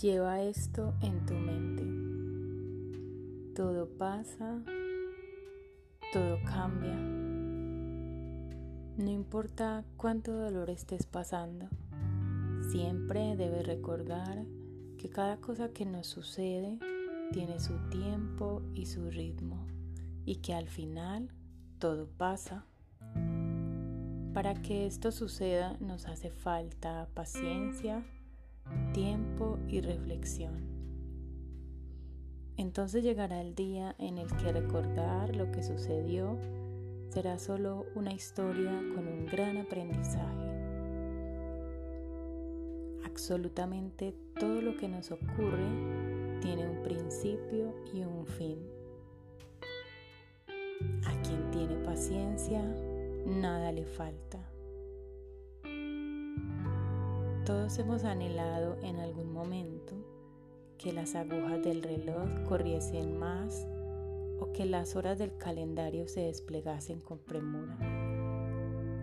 Lleva esto en tu mente. Todo pasa, todo cambia. No importa cuánto dolor estés pasando, siempre debes recordar que cada cosa que nos sucede tiene su tiempo y su ritmo y que al final todo pasa. Para que esto suceda nos hace falta paciencia, tiempo y reflexión. Entonces llegará el día en el que recordar lo que sucedió será solo una historia con un gran aprendizaje. Absolutamente todo lo que nos ocurre tiene un principio y un fin. A quien tiene paciencia, nada le falta. Todos hemos anhelado en algún momento que las agujas del reloj corriesen más o que las horas del calendario se desplegasen con premura.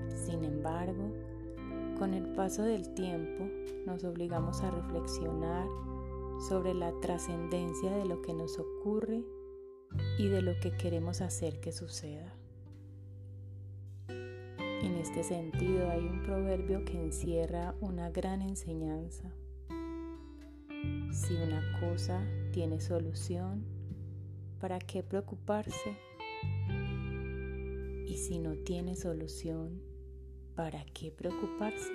Sin embargo, con el paso del tiempo nos obligamos a reflexionar sobre la trascendencia de lo que nos ocurre y de lo que queremos hacer que suceda. Este sentido hay un proverbio que encierra una gran enseñanza. Si una cosa tiene solución, ¿para qué preocuparse? Y si no tiene solución, ¿para qué preocuparse?